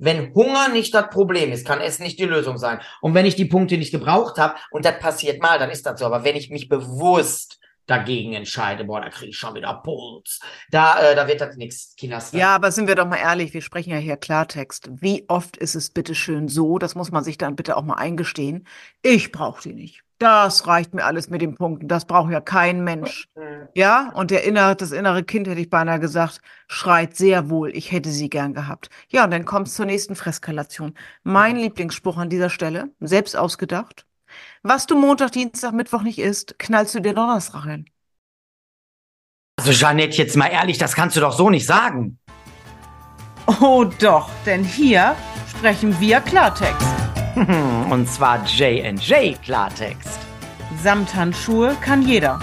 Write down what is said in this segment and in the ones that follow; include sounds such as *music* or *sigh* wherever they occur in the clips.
wenn Hunger nicht das Problem ist, kann Essen nicht die Lösung sein. Und wenn ich die Punkte nicht gebraucht habe und das passiert mal, dann ist das so. Aber wenn ich mich bewusst dagegen entscheide, boah, da kriege ich schon wieder Puls. Da, äh, da wird das nichts, Kinas. Ja, aber sind wir doch mal ehrlich, wir sprechen ja hier Klartext. Wie oft ist es bitte schön so, das muss man sich dann bitte auch mal eingestehen, ich brauche die nicht. Das reicht mir alles mit den Punkten. Das braucht ja kein Mensch. Ja, und der innere, das innere Kind, hätte ich beinahe gesagt, schreit sehr wohl, ich hätte sie gern gehabt. Ja, und dann kommt es zur nächsten Freskalation. Mein Lieblingsspruch an dieser Stelle, selbst ausgedacht. Was du Montag, Dienstag, Mittwoch nicht isst, knallst du dir Donnerstag rein. Also Jeanette, jetzt mal ehrlich, das kannst du doch so nicht sagen. Oh doch, denn hier sprechen wir Klartext. *laughs* Und zwar J&J Klartext. Samthandschuhe kann jeder.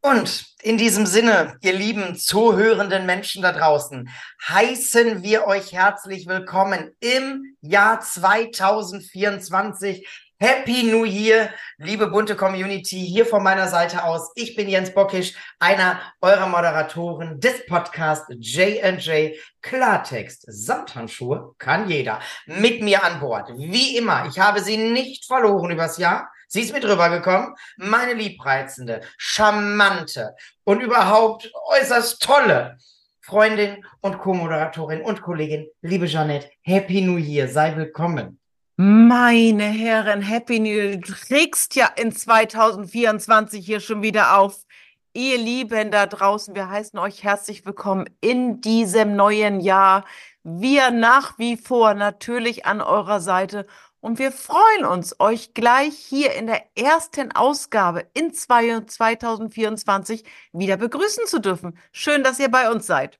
Und in diesem Sinne, ihr lieben zuhörenden Menschen da draußen, heißen wir euch herzlich willkommen im Jahr 2024. Happy New Year, liebe bunte Community, hier von meiner Seite aus. Ich bin Jens Bockisch, einer eurer Moderatoren des Podcasts J&J Klartext. Samthandschuhe kann jeder. Mit mir an Bord. Wie immer, ich habe sie nicht verloren übers Jahr. Sie ist mit rübergekommen. Meine liebreizende, charmante und überhaupt äußerst tolle Freundin und Co-Moderatorin und Kollegin, liebe Jeanette. Happy New Year, sei willkommen. Meine Herren, Happy New Year. Du trägst ja in 2024 hier schon wieder auf. Ihr Lieben da draußen, wir heißen euch herzlich willkommen in diesem neuen Jahr. Wir nach wie vor natürlich an eurer Seite und wir freuen uns, euch gleich hier in der ersten Ausgabe in 2024 wieder begrüßen zu dürfen. Schön, dass ihr bei uns seid.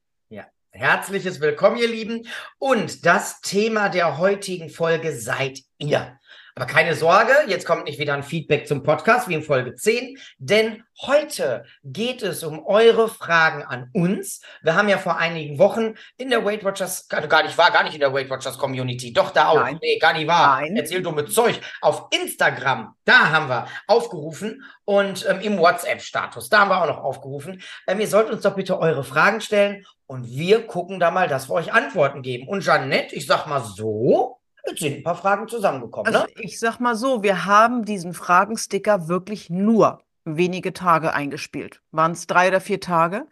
Herzliches Willkommen, ihr Lieben. Und das Thema der heutigen Folge seid ihr. Aber keine Sorge, jetzt kommt nicht wieder ein Feedback zum Podcast wie in Folge 10, denn heute geht es um eure Fragen an uns. Wir haben ja vor einigen Wochen in der Weight Watchers, gar, nicht war, gar nicht in der Weight Watchers Community, doch da auch, Nein. nee, gar nicht wahr, Nein. erzähl dumme Zeug, auf Instagram, da haben wir aufgerufen und ähm, im WhatsApp-Status, da haben wir auch noch aufgerufen, ähm, ihr sollt uns doch bitte eure Fragen stellen und wir gucken da mal, dass wir euch Antworten geben. Und Jeanette, ich sag mal so, Jetzt sind ein paar Fragen zusammengekommen, Also ne? ich sag mal so, wir haben diesen Fragensticker wirklich nur wenige Tage eingespielt. Waren es drei oder vier Tage?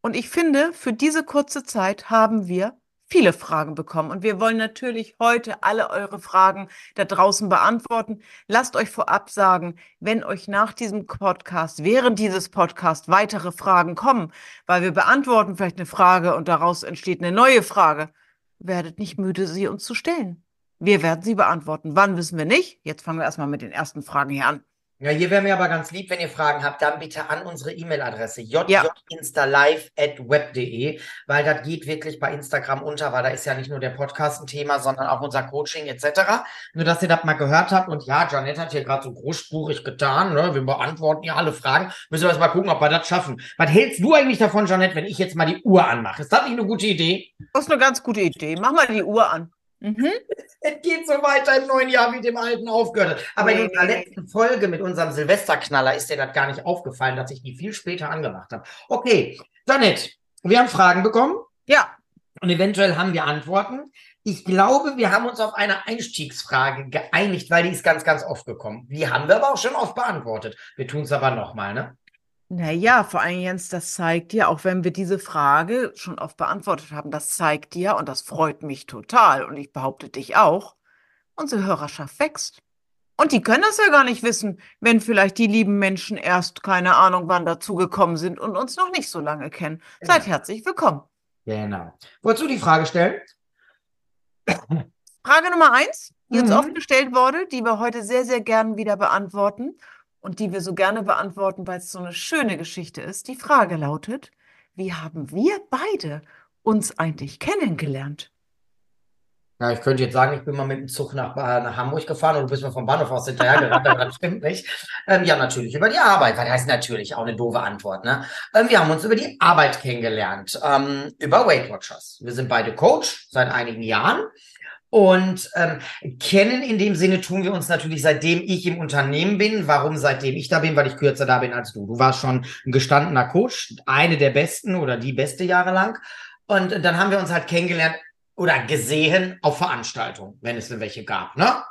Und ich finde, für diese kurze Zeit haben wir viele Fragen bekommen. Und wir wollen natürlich heute alle eure Fragen da draußen beantworten. Lasst euch vorab sagen, wenn euch nach diesem Podcast, während dieses Podcasts weitere Fragen kommen, weil wir beantworten vielleicht eine Frage und daraus entsteht eine neue Frage, werdet nicht müde, sie uns zu stellen. Wir werden sie beantworten. Wann wissen wir nicht? Jetzt fangen wir erstmal mit den ersten Fragen hier an. Ja, hier wäre mir aber ganz lieb, wenn ihr Fragen habt, dann bitte an unsere E-Mail-Adresse Ja. jjinstalive@web.de, weil das geht wirklich bei Instagram unter, weil da ist ja nicht nur der Podcast ein Thema, sondern auch unser Coaching etc. Nur, dass ihr das mal gehört habt und ja, Janette hat hier gerade so großspurig getan, ne? Wir beantworten ja alle Fragen. Müssen wir jetzt mal gucken, ob wir das schaffen. Was hältst du eigentlich davon, Janette, wenn ich jetzt mal die Uhr anmache? Ist das nicht eine gute Idee? Das ist eine ganz gute Idee. Mach mal die Uhr an. Mhm. Es geht so weiter im neuen Jahr wie dem alten aufgehört. hat. Aber in Nee, unserer nee, nee. letzten Folge mit unserem Silvesterknaller ist dir das gar nicht aufgefallen, dass ich die viel später angemacht habe. Okay, Janet, wir haben Fragen bekommen Ja, und eventuell haben wir Antworten. Ich glaube, wir haben uns auf eine Einstiegsfrage geeinigt, weil die ist ganz, ganz oft gekommen. Die haben wir aber auch schon oft beantwortet. Wir tun es aber nochmal, ne? Naja, vor allem, Jens, das zeigt ja, auch wenn wir diese Frage schon oft beantwortet haben, das zeigt dir, und das freut mich total, und ich behaupte dich auch, unsere Hörerschaft wächst. Und die können das ja gar nicht wissen, wenn vielleicht die lieben Menschen erst keine Ahnung wann dazugekommen sind und uns noch nicht so lange kennen. Seid Genau. herzlich willkommen. Genau. Wolltest du die Frage stellen? Frage Nummer eins, die uns Mhm. oft gestellt wurde, die wir heute sehr, sehr gern wieder beantworten und die wir so gerne beantworten, weil es so eine schöne Geschichte ist. Die Frage lautet, wie haben wir beide uns eigentlich kennengelernt? Ja, ich könnte jetzt sagen, ich bin mal mit dem Zug nach, äh, nach Hamburg gefahren und du bist mir vom Bahnhof aus hinterhergerannt, aber das *laughs* stimmt nicht. Ähm, ja, natürlich über die Arbeit. Was heißt natürlich auch eine doofe Antwort, ne? Ähm, wir haben uns über die Arbeit kennengelernt, ähm, über Weight Watchers. Wir sind beide Coach seit einigen Jahren Und ähm, kennen in dem Sinne tun wir uns natürlich, seitdem ich im Unternehmen bin. Warum seitdem ich da bin? Weil ich kürzer da bin als du. Du warst schon ein gestandener Coach, eine der besten oder die beste jahrelang. Und dann haben wir uns halt kennengelernt oder gesehen auf Veranstaltungen, wenn es denn welche gab, ne?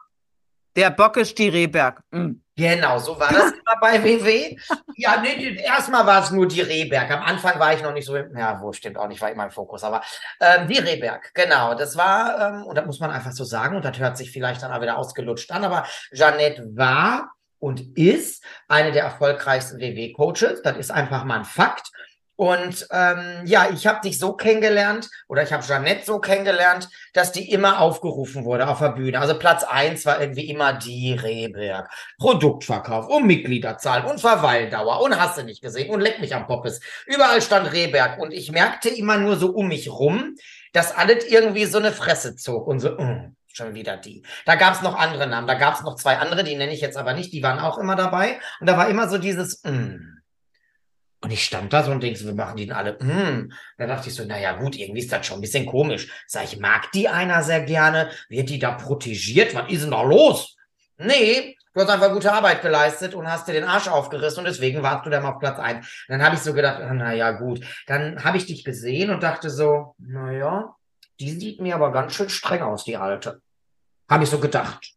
Der Bockisch, die Rehberg. Mhm. Genau, so war das immer bei WW. Ja, nee, erstmal war es nur die Rehberg. Am Anfang war ich noch nicht so, ja, wo stimmt auch nicht, war immer im Fokus, aber ähm, die Rehberg, genau. Das war, ähm, und das muss man einfach so sagen, und das hört sich vielleicht dann auch wieder ausgelutscht an, aber Jeannette war und ist eine der erfolgreichsten WW-Coaches. Das ist einfach mal ein Fakt. Und ähm, ja, ich habe dich so kennengelernt oder ich habe Jeannette so kennengelernt, dass die immer aufgerufen wurde auf der Bühne. Also Platz eins war irgendwie immer die Rehberg. Produktverkauf und Mitgliederzahl und Verweildauer und hast du nicht gesehen und leck mich am Poppes. Überall stand Rehberg und ich merkte immer nur so um mich rum, dass alles irgendwie so eine Fresse zog und so, mm, schon wieder die. Da gab es noch andere Namen, da gab es noch zwei andere, die nenne ich jetzt aber nicht, die waren auch immer dabei. Und da war immer so dieses, mm, und ich stand da so und denke, so, wir machen die denn alle, mm. Da dachte ich so, naja gut, irgendwie ist das schon ein bisschen komisch. Sag ich, mag die einer sehr gerne? Wird die da protegiert? Was ist denn da los? Nee, du hast einfach gute Arbeit geleistet und hast dir den Arsch aufgerissen und deswegen warst du dann auf Platz ein. Dann habe ich so gedacht, ah, naja gut. Dann habe ich dich gesehen und dachte so, naja, die sieht mir aber ganz schön streng aus, die Alte. Habe ich so gedacht.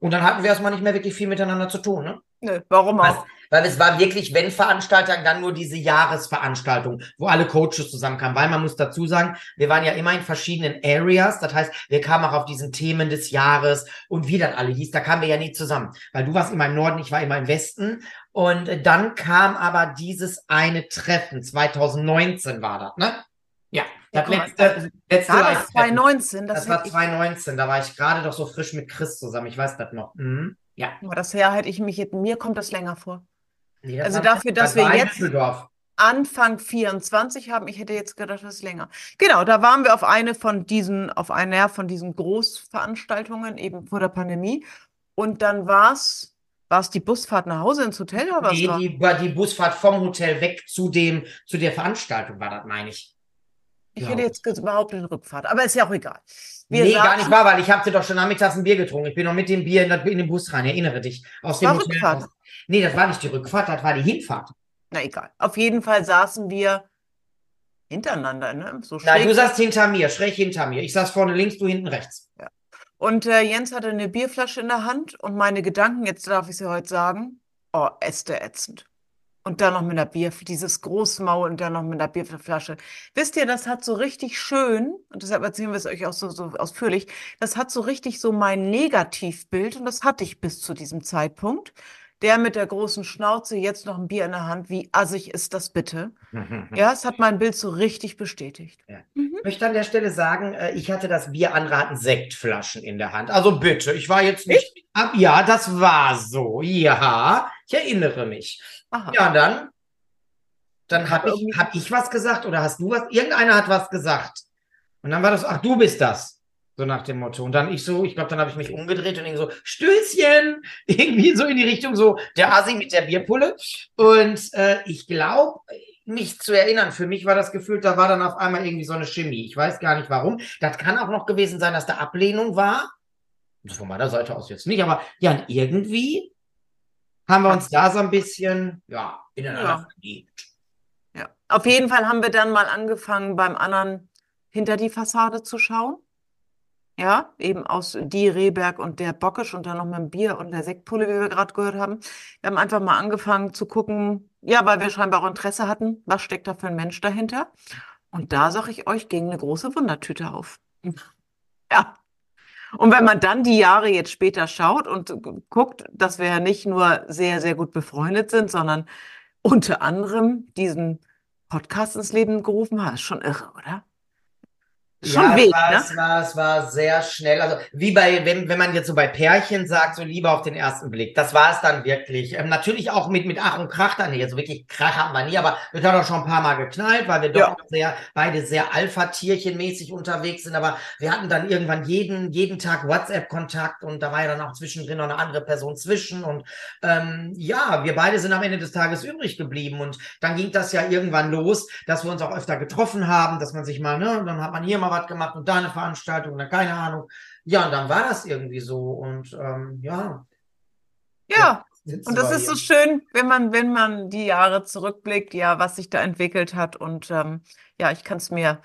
Und dann hatten wir erstmal nicht mehr wirklich viel miteinander zu tun, ne? Nö, warum auch? Weil es war wirklich, wenn Veranstaltung, dann nur diese Jahresveranstaltung, wo alle Coaches zusammenkamen. Weil man muss dazu sagen, wir waren ja immer in verschiedenen Areas. Das heißt, wir kamen auch auf diesen Themen des Jahres und wie dann alle hieß, da kamen wir ja nie zusammen. Weil du warst immer im Norden, ich war immer im Westen. Und dann kam aber dieses eine Treffen. 2019 war das, ne? Ja, das ja, letzte, letzte war das 2019. Das, das war 2019. Da war ich gerade doch so frisch mit Chris zusammen. Ich weiß das noch. Mhm. Ja. Aber das her hätte ich mich jetzt, mir kommt das länger vor. Nee, also dafür, dass wir jetzt Anfang 24 haben, ich hätte jetzt gedacht, das ist länger. Genau, da waren wir auf eine von diesen, auf einer von diesen Großveranstaltungen eben vor der Pandemie. Und dann war es, war es die Busfahrt nach Hause ins Hotel oder was? Nee, war? Die, die Busfahrt vom Hotel weg zu dem, zu der Veranstaltung war das, meine ich. Ich ja. hätte jetzt behauptet Rückfahrt, aber ist ja auch egal. Wir nee, gar nicht wahr, weil ich habe dir doch schon nachmittags ein Bier getrunken. Ich bin noch mit dem Bier in, den Bus rein, erinnere dich. Aus dem Hotel. Rückfahrt. Nee, das war nicht die Rückfahrt, das war die Hinfahrt. Na egal. Auf jeden Fall saßen wir hintereinander, ne? So Nein, du saßt hinter mir, schräg hinter mir. Ich saß vorne links, du hinten rechts. Ja. Und äh, Jens hatte eine Bierflasche in der Hand und meine Gedanken, jetzt darf ich sie heute sagen, oh, äste ätzend. Und dann noch mit einer Bier, dieses Großmaul und dann noch mit einer Bierflasche. Wisst ihr, das hat so richtig schön, und deshalb erzählen wir es euch auch so, so ausführlich, das hat so richtig so mein Negativbild, und das hatte ich bis zu diesem Zeitpunkt. Der mit der großen Schnauze, jetzt noch ein Bier in der Hand, wie assig ist das bitte? *laughs* ja, es hat mein Bild so richtig bestätigt. Ja. Mhm. Ich möchte an der Stelle sagen, äh, ich hatte das Bier anraten Sektflaschen in der Hand. Also bitte, ich war jetzt nicht. Ich? Ja, das war so. Ja, ich erinnere mich. Aha. Ja, dann, dann habe ich, hab ich was gesagt oder hast du was? Irgendeiner hat was gesagt. Und dann war das, ach, du bist das. So nach dem Motto. Und dann ich so, ich glaube, dann habe ich mich umgedreht und irgendwie so, Stößchen! *laughs* Irgendwie so in die Richtung, so der Asi mit der Bierpulle. Und äh, ich glaube, mich zu erinnern, für mich war das Gefühl, da war dann auf einmal irgendwie so eine Chemie. Ich weiß gar nicht warum. Das kann auch noch gewesen sein, dass da Ablehnung war. Von meiner Seite aus jetzt nicht, aber ja, irgendwie haben wir uns da so ein bisschen, ja, ineinander ja. verliebt. Ja, auf jeden Fall haben wir dann mal angefangen, beim anderen hinter die Fassade zu schauen. Ja, eben aus die Rehberg und der Bockisch und dann noch mit dem Bier und der Sektpulle, wie wir gerade gehört haben. Wir haben einfach mal angefangen zu gucken, ja, weil wir scheinbar auch Interesse hatten, was steckt da für ein Mensch dahinter. Und da sage ich euch, ging eine große Wundertüte auf. Ja, und wenn man dann die Jahre jetzt später schaut und guckt, dass wir ja nicht nur sehr, sehr gut befreundet sind, sondern unter anderem diesen Podcast ins Leben gerufen haben, ist schon irre, oder? Schon ja, Weg, es war, ne? es, war, es war sehr schnell. Also wie bei, wenn, wenn man jetzt so bei Pärchen sagt, so lieber auf den ersten Blick. Das war es dann wirklich. Ähm, natürlich auch mit, mit Ach und Krach dann nicht. Also wirklich Krach hatten wir nie, aber wir haben auch schon ein paar Mal geknallt, weil wir doch ja. sehr, beide sehr Alpha-Tierchen-mäßig unterwegs sind. Aber wir hatten dann irgendwann jeden, jeden Tag WhatsApp-Kontakt und da war ja dann auch zwischendrin noch eine andere Person zwischen. Und ähm, ja, wir beide sind am Ende des Tages übrig geblieben. Und dann ging das ja irgendwann los, dass wir uns auch öfter getroffen haben, dass man sich mal, ne, dann hat man hier mal noch was gemacht und da eine Veranstaltung oder keine Ahnung. Ja, und dann war das irgendwie so und ähm, ja. Ja, und das ist so schön, wenn man, wenn man die Jahre zurückblickt, ja, was sich da entwickelt hat. Und ähm, ja, ich kann es mir,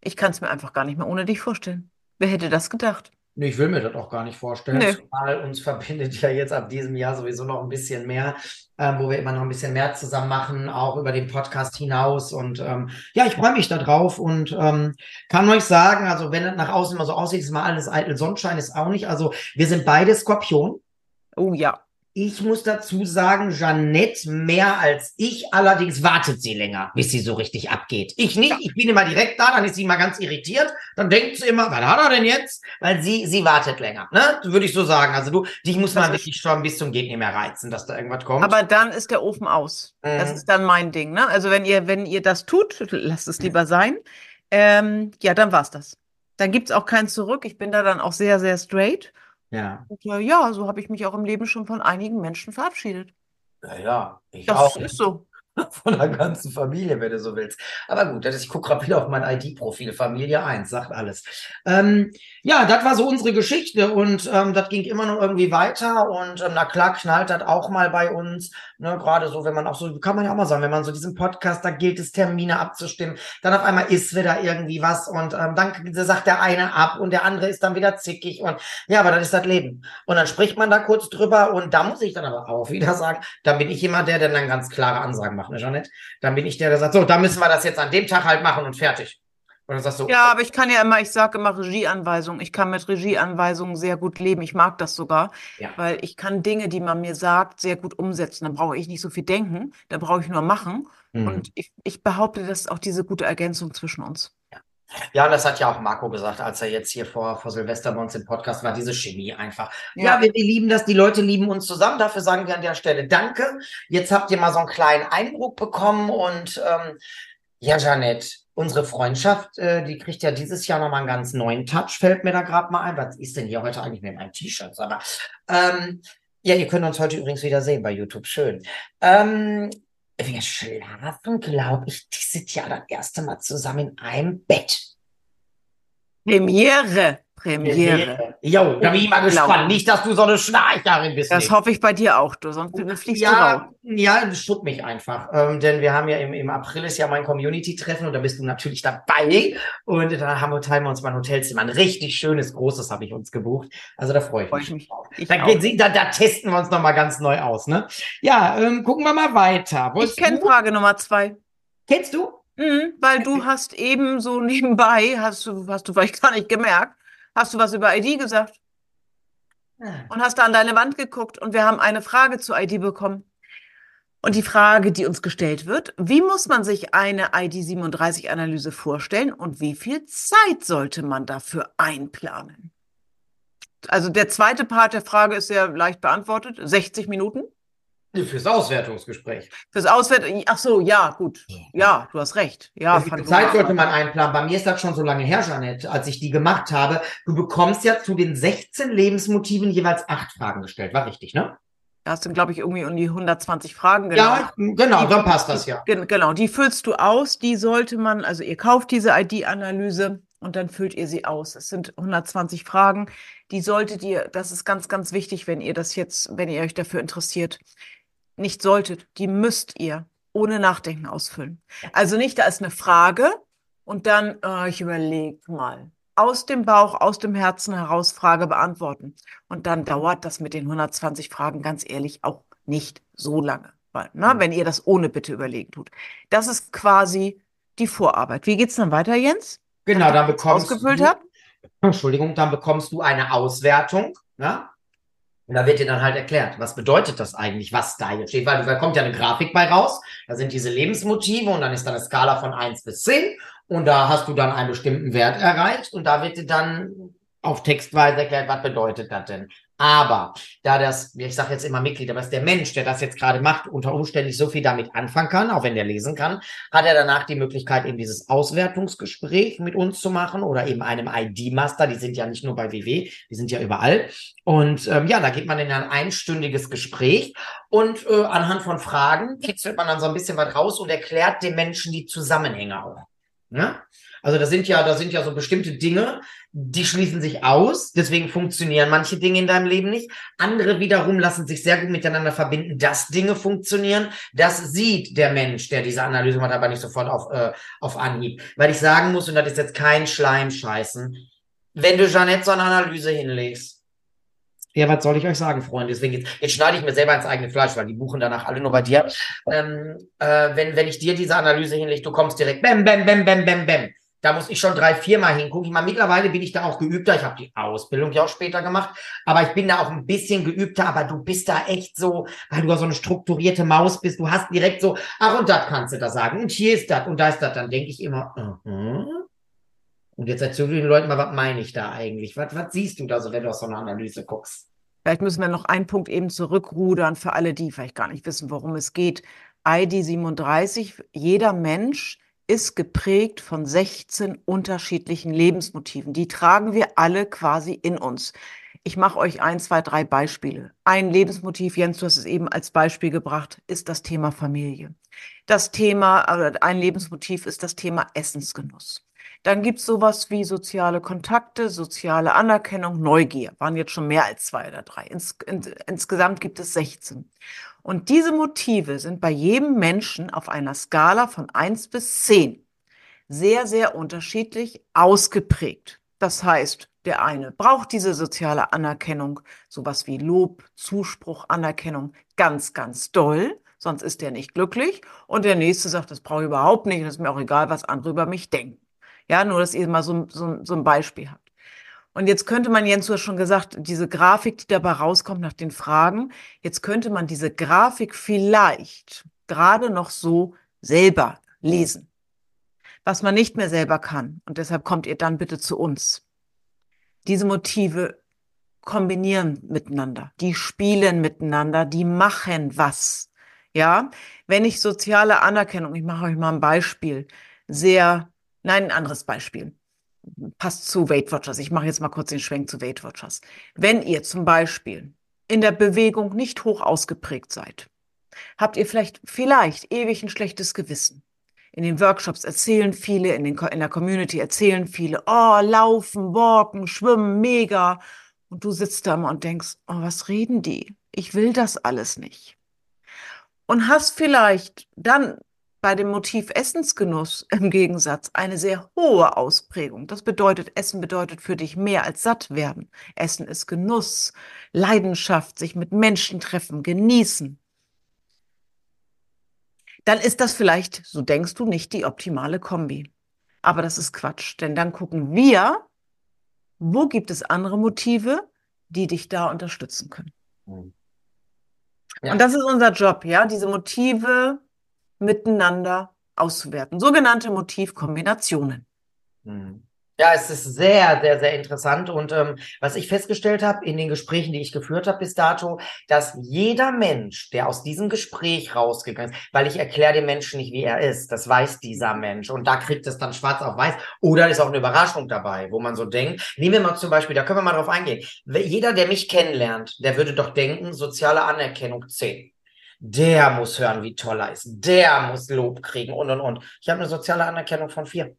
ich kann es mir einfach gar nicht mehr ohne dich vorstellen. Wer hätte das gedacht? Nee, ich will mir das auch gar nicht vorstellen. Nee. Zumal uns *laughs* verbindet ja jetzt ab diesem Jahr sowieso noch ein bisschen mehr, ähm, wo wir immer noch ein bisschen mehr zusammen machen, auch über den Podcast hinaus. Und ähm, ja, ich freue mich darauf und ähm, kann euch sagen, also wenn es nach außen immer so aussieht, ist mal alles eitel Sonnenschein, ist auch nicht. Also wir sind beide Skorpion. Oh ja. Ich muss dazu sagen, Jeannette mehr als ich, allerdings wartet sie länger, bis sie so richtig abgeht. Ich nicht, ich bin immer direkt da, dann ist sie mal ganz irritiert, dann denkt sie immer, was hat er denn jetzt? Weil sie, sie wartet länger, ne? Würde ich so sagen. Also du, dich muss man wirklich schon bis zum Geht nicht mehr reizen, dass da irgendwas kommt. Aber dann ist der Ofen aus. Mhm. Das ist dann mein Ding, ne? Also wenn ihr, wenn ihr das tut, lasst es lieber sein. Ähm, ja, dann war's das. Dann gibt's auch kein Zurück. Ich bin da dann auch sehr, sehr straight. Ja. Und ja, so habe ich mich auch im Leben schon von einigen Menschen verabschiedet. Ja, ja, ich Das auch. ist so. *laughs* Von der ganzen Familie, wenn du so willst. Aber gut, ich gucke gerade wieder auf mein ID-Profil. Familie 1, sagt alles. Ähm, ja, das war so unsere Geschichte und ähm, das ging immer noch irgendwie weiter. Und ähm, na klar, knallt das auch mal bei uns. Ne, gerade so, wenn man auch so, kann man ja auch mal sagen, wenn man so diesen Podcast, da gilt es, Termine abzustimmen. Dann auf einmal ist wieder irgendwie was und ähm, dann sagt der eine ab und der andere ist dann wieder zickig. Und ja, aber das ist das Leben. Und dann spricht man da kurz drüber und da muss ich dann aber auch wieder sagen, dann bin ich der, der dann ganz klare Ansagen macht gemacht, ne, Jeanette? Dann bin ich der, der sagt, so, da müssen wir das jetzt an dem Tag halt machen und fertig. Und dann sagst du, Ja, aber ich kann ja immer, ich sage immer Regieanweisungen. Ich kann mit Regieanweisungen sehr gut leben. Ich mag das sogar, Ja. weil ich kann Dinge, die man mir sagt, sehr gut umsetzen. Dann brauche ich nicht so viel denken, dann brauche ich nur machen. Mhm. Und ich, ich behaupte, das ist auch diese gute Ergänzung zwischen uns. Ja, und das hat ja auch Marco gesagt, als er jetzt hier vor, vor Silvester bei uns im Podcast war, diese Chemie einfach. Ja, Ja. wir, wir lieben das, die Leute lieben uns zusammen. Dafür sagen wir an der Stelle Danke. Jetzt habt ihr mal so einen kleinen Eindruck bekommen und ähm, ja, Jeanette, unsere Freundschaft, äh, die kriegt ja dieses Jahr nochmal einen ganz neuen Touch, fällt mir da gerade mal ein. Was ist denn hier heute eigentlich mit meinem T-Shirt? Aber ähm, ja, ihr könnt uns heute übrigens wieder sehen bei YouTube. Schön. Ähm, wir schlafen, glaube ich, dieses Jahr das erste Mal zusammen in einem Bett. Premiere, Premiere. Jo, da bin ich mal gespannt. Nicht, dass du so eine Schnarcherin bist. Das Nick. hoffe ich bei dir auch, du, sonst fliegst du raus. ja, ja, das schutt mich einfach. Ähm, denn wir haben ja im, im April ist ja mein Community-Treffen und da bist du natürlich dabei. Und da haben wir, teilen wir uns mal ein Hotelzimmer. Ein richtig schönes, großes habe ich uns gebucht. Also da freue ich Freu mich. ich. Ich Da, auch. geht, da, da testen wir uns nochmal ganz neu aus, ne? Ja, ähm, gucken wir mal weiter. Ich Wolltest kenne? Frage Nummer zwei. Kennst du? Mhm, weil du hast eben so nebenbei, hast du, hast du vielleicht gar nicht gemerkt, hast du was über ID gesagt und hast da an deine Wand geguckt und wir haben eine Frage zu ID bekommen. Und die Frage, die uns gestellt wird, wie muss man sich eine ID37-Analyse vorstellen und wie viel Zeit sollte man dafür einplanen? Also der zweite Part der Frage ist sehr leicht beantwortet, 60 Minuten. Fürs Auswertungsgespräch. Fürs Auswerten, ach so, ja, gut. Ja, du hast recht. Ja, Wie viel fand- Zeit sollte man einplanen? Bei mir ist das schon so lange her, Jeanette, als ich die gemacht habe. Du bekommst ja zu den 16 Lebensmotiven jeweils acht Fragen gestellt. War richtig, ne? Da hast du, glaube ich, irgendwie um die 120 Fragen genau. Ja, genau, dann passt das ja. Gen- Genau, die füllst du aus. Die sollte man, also ihr kauft diese ID-Analyse und dann füllt ihr sie aus. Es sind 120 Fragen. Die solltet ihr, das ist ganz, ganz wichtig, wenn ihr das jetzt, wenn ihr euch dafür interessiert, nicht solltet, die müsst ihr ohne Nachdenken ausfüllen. Also nicht, da ist eine Frage und dann, äh, ich überlege mal, aus dem Bauch, aus dem Herzen heraus Frage beantworten. Und dann dauert das mit den 120 Fragen ganz ehrlich auch nicht so lange. Weil, ne, wenn ihr das ohne Bitte überlegen tut. Das ist quasi die Vorarbeit. Wie geht's dann weiter, Jens? Genau, dann bekommst Ausgefüllt du, habt? Entschuldigung, dann bekommst du eine Auswertung, ne? Und da wird dir dann halt erklärt, was bedeutet das eigentlich, was da jetzt steht, weil da kommt ja eine Grafik bei raus, da sind diese Lebensmotive und dann ist da eine Skala von eins bis zehn. Und da hast du dann einen bestimmten Wert erreicht. Und da wird dir dann auf Textweise erklärt, was bedeutet das denn. Aber da das, ich sage jetzt immer Mitglied, aber ist der Mensch, der das jetzt gerade macht, unter Umständen nicht so viel damit anfangen kann, auch wenn der lesen kann, hat er danach die Möglichkeit, eben dieses Auswertungsgespräch mit uns zu machen oder eben einem ID-Master. Die sind ja nicht nur bei WW, die sind ja überall. Und ähm, ja, da geht man in ein einstündiges Gespräch und äh, anhand von Fragen kitzelt man dann so ein bisschen was raus und erklärt dem Menschen die Zusammenhänge auch. Ja? Also das sind ja, da sind ja so bestimmte Dinge, die schließen sich aus, deswegen funktionieren manche Dinge in deinem Leben nicht. Andere wiederum lassen sich sehr gut miteinander verbinden, dass Dinge funktionieren. Das sieht der Mensch, der diese Analyse macht, aber nicht sofort auf, äh, auf Anhieb. Weil ich sagen muss, und das ist jetzt kein Schleimscheißen, wenn du Jeanette so eine Analyse hinlegst, ja, was soll ich euch sagen, Freunde? Deswegen jetzt, jetzt schneide ich mir selber ins eigene Fleisch, weil die buchen danach alle nur bei dir. Ähm, äh, wenn, wenn ich dir diese Analyse hinlege, du kommst direkt bam, bam, bam, bam, bam, bam. Da muss ich schon drei, viermal hingucken. Ich meine, mittlerweile bin ich da auch geübter. Ich habe die Ausbildung ja auch später gemacht, aber ich bin da auch ein bisschen geübter. Aber du bist da echt so, weil du ja so eine strukturierte Maus bist. Du hast direkt so, ach und das kannst du da sagen und hier ist das und da ist das. Dann denke ich immer, uh -huh. Und jetzt erzähl den Leuten mal, was meine ich da eigentlich? Was, was siehst du da so, wenn du aus so einer Analyse guckst? Vielleicht müssen wir noch einen Punkt eben zurückrudern für alle, die vielleicht gar nicht wissen, worum es geht. ID 37, jeder Mensch ist geprägt von 16 unterschiedlichen Lebensmotiven. Die tragen wir alle quasi in uns. Ich mache euch ein, zwei, drei Beispiele. Ein Lebensmotiv, Jens, du hast es eben als Beispiel gebracht, ist das Thema Familie. Das Thema, ein Lebensmotiv ist das Thema Essensgenuss. Dann gibt es sowas wie soziale Kontakte, soziale Anerkennung, Neugier. Waren jetzt schon mehr als zwei oder drei. Ins, in, insgesamt gibt es 16. Und diese Motive sind bei jedem Menschen auf einer Skala von 1 bis 10 sehr, sehr unterschiedlich ausgeprägt. Das heißt, der eine braucht diese soziale Anerkennung, sowas wie Lob, Zuspruch, Anerkennung, ganz, ganz doll, sonst ist er nicht glücklich. Und der nächste sagt, das brauche ich überhaupt nicht, das ist mir auch egal, was andere über mich denken. Ja, nur, dass ihr mal so, so, so ein Beispiel habt. Und jetzt könnte man, Jens, du hast schon gesagt, diese Grafik, die dabei rauskommt nach den Fragen, jetzt könnte man diese Grafik vielleicht gerade noch so selber lesen. Was man nicht mehr selber kann. Und deshalb kommt ihr dann bitte zu uns. Diese Motive kombinieren miteinander. Die spielen miteinander. Die machen was. Ja, wenn ich soziale Anerkennung, ich mache euch mal ein Beispiel, sehr Nein, ein anderes Beispiel. Passt zu Weight Watchers. Ich mache jetzt mal kurz den Schwenk zu Weight Watchers. Wenn ihr zum Beispiel in der Bewegung nicht hoch ausgeprägt seid, habt ihr vielleicht, vielleicht ewig ein schlechtes Gewissen. In den Workshops erzählen viele, in, den, in der Community erzählen viele, oh, laufen, walken, schwimmen, mega. Und du sitzt da immer und denkst, oh, was reden die? Ich will das alles nicht. Und hast vielleicht dann bei dem Motiv Essensgenuss *laughs* im Gegensatz eine sehr hohe Ausprägung. Das bedeutet, Essen bedeutet für dich mehr als satt werden. Essen ist Genuss, Leidenschaft, sich mit Menschen treffen, genießen. Dann ist das vielleicht, so denkst du, nicht die optimale Kombi. Aber das ist Quatsch, denn dann gucken wir, wo gibt es andere Motive, die dich da unterstützen können. Hm. Ja. Und das ist unser Job, ja, diese Motive miteinander auszuwerten. Sogenannte Motivkombinationen. Mhm. Ja, es ist sehr, sehr, sehr interessant. Und ähm, was ich festgestellt habe in den Gesprächen, die ich geführt habe bis dato, dass jeder Mensch, der aus diesem Gespräch rausgegangen ist, weil ich erkläre dem Menschen nicht, wie er ist, das weiß dieser Mensch. Und da kriegt es dann schwarz auf weiß. Oder ist auch eine Überraschung dabei, wo man so denkt, nehmen wir mal zum Beispiel, da können wir mal drauf eingehen. Jeder, der mich kennenlernt, der würde doch denken, soziale Anerkennung 10 der muss hören, wie toll er ist, der muss Lob kriegen und und und. Ich habe eine soziale Anerkennung von vier.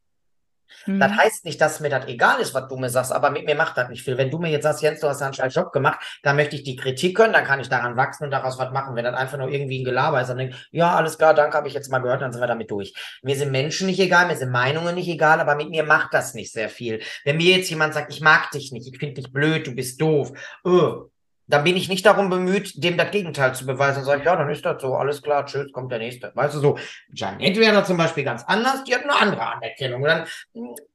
Mhm. Das heißt nicht, dass mir das egal ist, was du mir sagst, aber mit mir macht das nicht viel. Wenn du mir jetzt sagst, Jens, du hast einen scheiß Job gemacht, dann möchte ich die Kritik können, dann kann ich daran wachsen und daraus was machen. Wenn das einfach nur irgendwie ein Gelaber ist, dann denke ich, ja, alles klar, danke, habe ich jetzt mal gehört, dann sind wir damit durch. Mir sind Menschen nicht egal, mir sind Meinungen nicht egal, aber mit mir macht das nicht sehr viel. Wenn mir jetzt jemand sagt, ich mag dich nicht, ich finde dich blöd, du bist doof, oh, da bin ich nicht darum bemüht, dem das Gegenteil zu beweisen. Sag ich, ja, dann ist das so, alles klar, tschüss, kommt der nächste. Weißt du so, Janet wäre da zum Beispiel ganz anders, die hat eine andere Anerkennung. dann,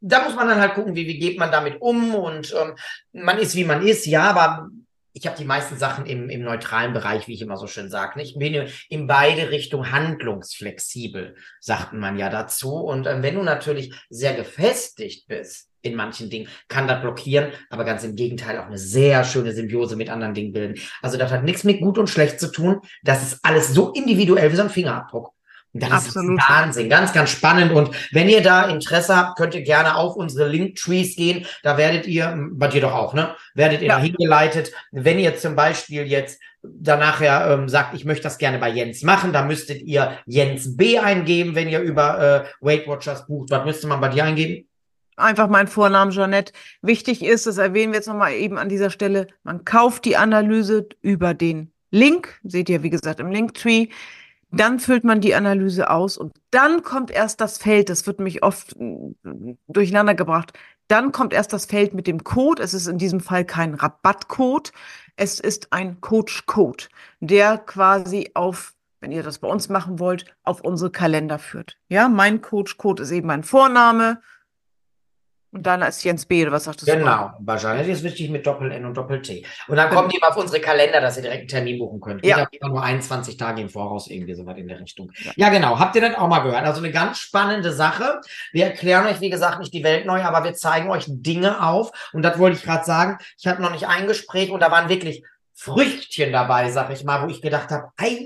da muss man dann halt gucken, wie, wie geht man damit um und ähm, man ist, wie man ist, ja, aber ich habe die meisten Sachen im, im neutralen Bereich, wie ich immer so schön sage. Ich bin in beide Richtungen handlungsflexibel, sagt man ja dazu. Und ähm, wenn du natürlich sehr gefestigt bist, in manchen Dingen, kann das blockieren, aber ganz im Gegenteil auch eine sehr schöne Symbiose mit anderen Dingen bilden. Also das hat nichts mit gut und schlecht zu tun. Das ist alles so individuell wie so ein Fingerabdruck. Das Absolut. ist Wahnsinn, ganz, ganz spannend. Und wenn ihr da Interesse habt, könnt ihr gerne auf unsere Linktrees gehen. Da werdet ihr, bei dir doch auch, ne? Werdet ihr ja. hingeleitet. Wenn ihr zum Beispiel jetzt danach ja ähm, sagt, ich möchte das gerne bei Jens machen, da müsstet ihr Jens B eingeben, wenn ihr über äh, Weight Watchers bucht. Was müsste man bei dir eingeben? Einfach mein Vornamen Jeanette. Wichtig ist, das erwähnen wir jetzt nochmal eben an dieser Stelle, man kauft die Analyse über den Link, seht ihr wie gesagt im Linktree. Dann füllt man die Analyse aus und dann kommt erst das Feld, das wird mich oft mm, durcheinander gebracht. Dann kommt erst das Feld mit dem Code. Es ist in diesem Fall kein Rabattcode. Es ist ein Coach-Code, der quasi auf, wenn ihr das bei uns machen wollt, auf unsere Kalender führt. Ja, mein Coach-Code ist eben mein Vorname, und dann als Jens B. oder was sagtest du? Genau, wahrscheinlich ist wichtig mit Doppel-N und Doppel-T. Und dann kommt eben auf unsere Kalender, dass ihr direkt einen Termin buchen könnt. Ja. Geht nur 21 Tage im Voraus, irgendwie so was in der Richtung. Ja. ja, genau. Habt ihr das auch mal gehört? Also eine ganz spannende Sache. Wir erklären euch, wie gesagt, nicht die Welt neu, aber wir zeigen euch Dinge auf. Und das wollte ich gerade sagen. Ich hatte noch nicht ein Gespräch und da waren wirklich Früchtchen dabei, sag ich mal, wo ich gedacht habe, ei,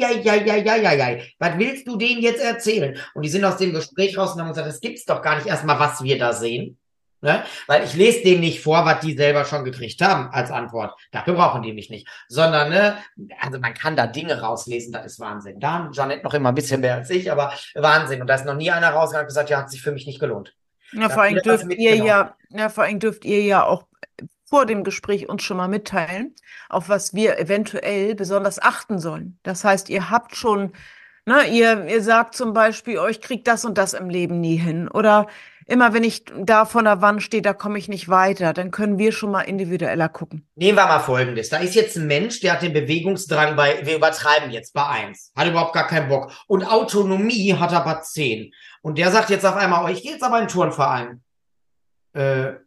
was willst du denen jetzt erzählen? Und die sind aus dem Gespräch raus und haben gesagt, es gibt's doch gar nicht erstmal, was wir da sehen. Ne? Weil ich lese denen nicht vor, was die selber schon gekriegt haben als Antwort. Dafür brauchen die mich nicht. Sondern, ne, also man kann da Dinge rauslesen, das ist Wahnsinn. Da haben Janet noch immer ein bisschen mehr als ich, aber Wahnsinn. Und da ist noch nie einer rausgegangen und gesagt, ja, hat sich für mich nicht gelohnt. Ja, vor allem dürft ihr ja, ja, vor allem dürft ihr ja auch vor dem Gespräch uns schon mal mitteilen, auf was wir eventuell besonders achten sollen. Das heißt, ihr habt schon, ne, ihr, ihr sagt zum Beispiel, euch kriegt das und das im Leben nie hin. Oder immer wenn ich da vor der Wand stehe, da komme ich nicht weiter, dann können wir schon mal individueller gucken. Nehmen wir mal Folgendes. Da ist jetzt ein Mensch, der hat den Bewegungsdrang bei, wir übertreiben jetzt bei eins, hat überhaupt gar keinen Bock. Und Autonomie hat er bei zehn. Und der sagt jetzt auf einmal, oh, ich gehe jetzt aber in den Turnverein. Äh, mh,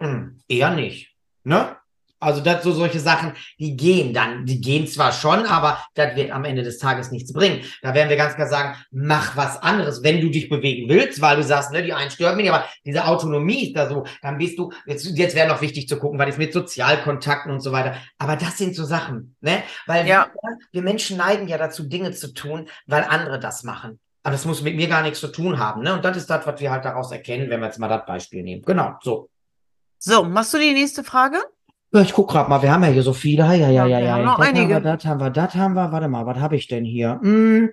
hm, eher nicht. Ne? Also das so solche Sachen, die gehen dann, die gehen zwar schon, aber das wird am Ende des Tages nichts bringen. Da werden wir ganz klar sagen, mach was anderes, wenn du dich bewegen willst, weil du sagst, ne, die einen stören mich, aber diese Autonomie ist da so, dann bist du, jetzt, jetzt wäre noch wichtig zu gucken, weil ist mit Sozialkontakten und so weiter. Aber das sind so Sachen, ne? Weil ja. wir, wir Menschen neigen ja dazu, Dinge zu tun, weil andere das machen. Aber das muss mit mir gar nichts zu tun haben, ne? Und das ist das, was wir halt daraus erkennen, wenn wir jetzt mal das Beispiel nehmen. Genau, so. So, machst du die nächste Frage? Ja, ich guck gerade mal, wir haben ja hier so viele. Ja, ja, ja, ja. ja. Noch das einige. Haben wir, das haben wir, das haben wir. Warte mal, was habe ich denn hier? Hm.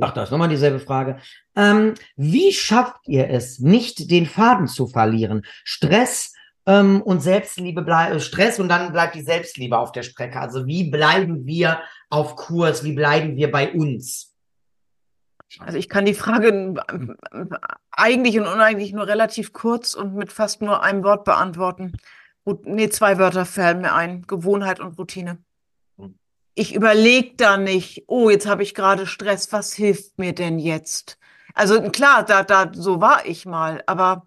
Ach, da ist nochmal dieselbe Frage. Ähm, wie schafft ihr es, nicht den Faden zu verlieren? Stress ähm, und Selbstliebe bleibt, Stress und dann bleibt die Selbstliebe auf der Strecke. Also wie bleiben wir auf Kurs? Wie bleiben wir bei uns? Also ich kann die Frage eigentlich und uneigentlich nur relativ kurz und mit fast nur einem Wort beantworten. Nee, zwei Wörter fallen mir ein. Gewohnheit und Routine. Hm. Ich überlege da nicht, oh, jetzt habe ich gerade Stress, was hilft mir denn jetzt? Also klar, da, da, so war ich mal, aber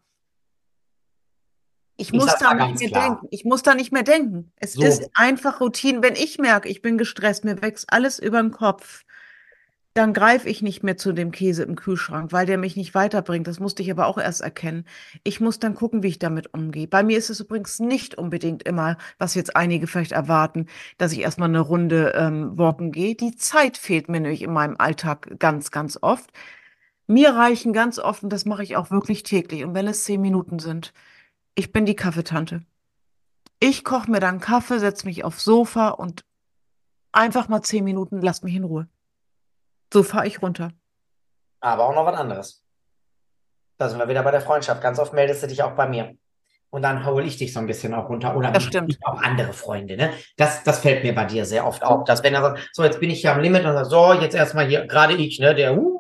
ich, ich muss da nicht mehr klar. denken. Ich muss da nicht mehr denken. Es so. ist einfach Routine. Wenn ich merke, ich bin gestresst, mir wächst alles über den Kopf, dann greife ich nicht mehr zu dem Käse im Kühlschrank, weil der mich nicht weiterbringt. Das musste ich aber auch erst erkennen. Ich muss dann gucken, wie ich damit umgehe. Bei mir ist es übrigens nicht unbedingt immer, was jetzt einige vielleicht erwarten, dass ich erstmal eine Runde ähm, walken gehe. Die Zeit fehlt mir nämlich in meinem Alltag ganz, ganz oft. Mir reichen ganz oft, und das mache ich auch wirklich täglich, und wenn es zehn Minuten sind, ich bin die Kaffeetante. Ich koche mir dann Kaffee, setze mich aufs Sofa und einfach mal zehn Minuten, lass mich in Ruhe. So fahre ich runter. Aber auch noch was anderes. Da sind wir wieder bei der Freundschaft. Ganz oft meldest du dich auch bei mir. Und dann hole ich dich so ein bisschen auch runter. Oder das stimmt. auch andere Freunde. Ne? Das, das fällt mir bei dir sehr oft auf. Dass wenn er sagt, so, jetzt bin ich hier am Limit und sagt, so, jetzt erstmal hier, gerade ich, ne, der, uh,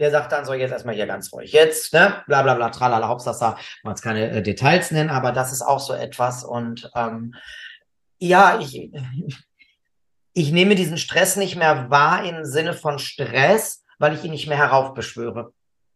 der sagt dann so, jetzt erstmal hier ganz ruhig. Jetzt, ne, bla bla bla, tralala, Hauptsache, man es keine äh, Details nennen, aber das ist auch so etwas. Und ähm, ja, ich, ich nehme diesen Stress nicht mehr wahr im Sinne von Stress, weil ich ihn nicht mehr heraufbeschwöre.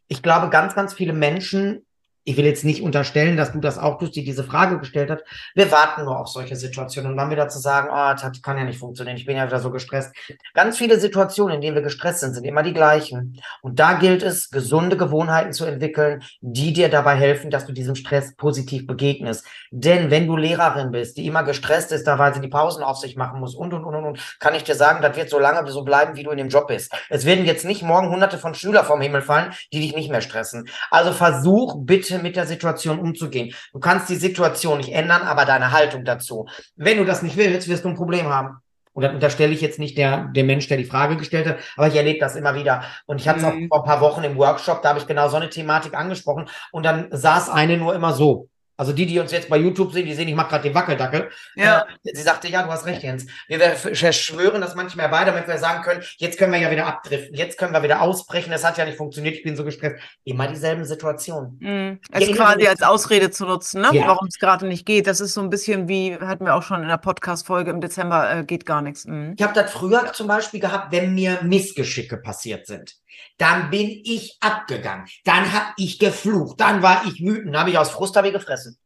Ich glaube, ganz, ganz viele Menschen ich will jetzt nicht unterstellen, dass du das auch tust, die diese Frage gestellt hat. Wir warten nur auf solche Situationen und dann wieder zu sagen, oh, das kann ja nicht funktionieren, ich bin ja wieder so gestresst. Ganz viele Situationen, in denen wir gestresst sind, sind immer die gleichen. Und da gilt es, gesunde Gewohnheiten zu entwickeln, die dir dabei helfen, dass du diesem Stress positiv begegnest. Denn wenn du Lehrerin bist, die immer gestresst ist, da weil sie die Pausen auf sich machen muss und, und, und, und, kann ich dir sagen, das wird so lange so bleiben, wie du in dem Job bist. Es werden jetzt nicht morgen hunderte von Schüler vom Himmel fallen, die dich nicht mehr stressen. Also versuch bitte mit der Situation umzugehen. Du kannst die Situation nicht ändern, aber deine Haltung dazu. Wenn du das nicht willst, wirst du ein Problem haben. Und das unterstelle ich jetzt nicht der, der Mensch, der die Frage gestellt hat, aber ich erlebe das immer wieder. Und ich hatte es Mhm. auch vor ein paar Wochen im Workshop, da habe ich genau so eine Thematik angesprochen. Und dann saß eine nur immer so. Also die, die uns jetzt bei YouTube sehen, die sehen, ich mache gerade den Wackeldackel. Ja. Äh, sie sagte, ja, du hast recht, Jens. Wir ver- schwören das manchmal bei, damit wir sagen können, jetzt können wir ja wieder abdriften, jetzt können wir wieder ausbrechen, das hat ja nicht funktioniert, ich bin so gestresst. Immer dieselben Situationen. Mhm. Ja, immer quasi als Ausrede zu nutzen, ne? Ja. Warum es gerade nicht geht. Das ist so ein bisschen wie, hatten wir auch schon in der Podcast-Folge im Dezember, äh, geht gar nichts. Mhm. Ich habe das früher zum Beispiel gehabt, wenn mir Missgeschicke passiert sind. Dann bin ich abgegangen. Dann habe ich geflucht. Dann war ich wütend. Dann habe ich aus Frust habe ich gefressen.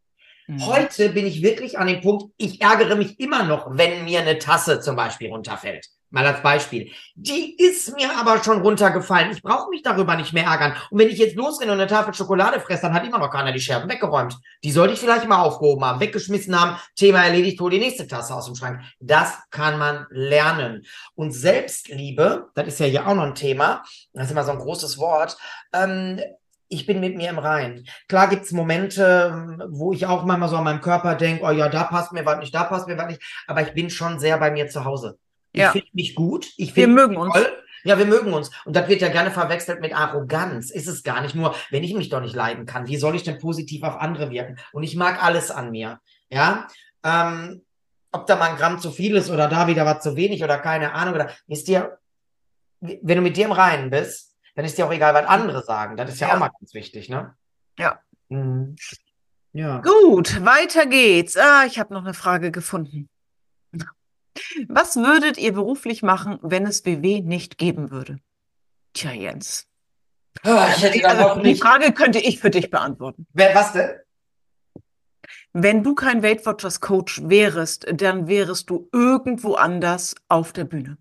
Mhm. Heute bin ich wirklich an dem Punkt, ich ärgere mich immer noch, wenn mir eine Tasse zum Beispiel runterfällt. Mal als Beispiel. Die ist mir aber schon runtergefallen. Ich brauche mich darüber nicht mehr ärgern. Und wenn ich jetzt losrenne und eine Tafel Schokolade fresse, dann hat immer noch keiner die Scherben weggeräumt. Die sollte ich vielleicht mal aufgehoben haben, weggeschmissen haben, Thema erledigt, hol die nächste Tasse aus dem Schrank. Das kann man lernen. Und Selbstliebe, das ist ja hier auch noch ein Thema, das ist immer so ein großes Wort, ähm, ich bin mit mir im Reinen. Klar gibt's Momente, wo ich auch manchmal so an meinem Körper denke, oh ja, da passt mir was nicht, da passt mir was nicht, aber ich bin schon sehr bei mir zu Hause. Ich Ja. finde mich gut, ich Wir finde mögen mich uns. toll. Ja, wir mögen uns. Und das wird ja gerne verwechselt mit Arroganz. Ist es gar nicht nur, wenn ich mich doch nicht leiden kann, wie soll ich denn positiv auf andere wirken? Und ich mag alles an mir. Ja, ähm, ob da mal ein Gramm zu viel ist oder da wieder was zu wenig oder keine Ahnung. Oder ist dir, wenn du mit dir im Reinen bist, dann ist dir auch egal, was andere sagen. Das ist ja, Ja. auch mal ganz wichtig, ne? Ja. Mhm. Ja. Gut, weiter geht's. Ah, ich habe noch eine Frage gefunden. Was würdet ihr beruflich machen, wenn es WW nicht geben würde? Tja, Jens. Ich hätte dann Also, die nicht. Frage könnte ich für dich beantworten. Wer, was denn? Wenn du kein Weight Watchers Coach wärest, dann wärest du irgendwo anders auf der Bühne.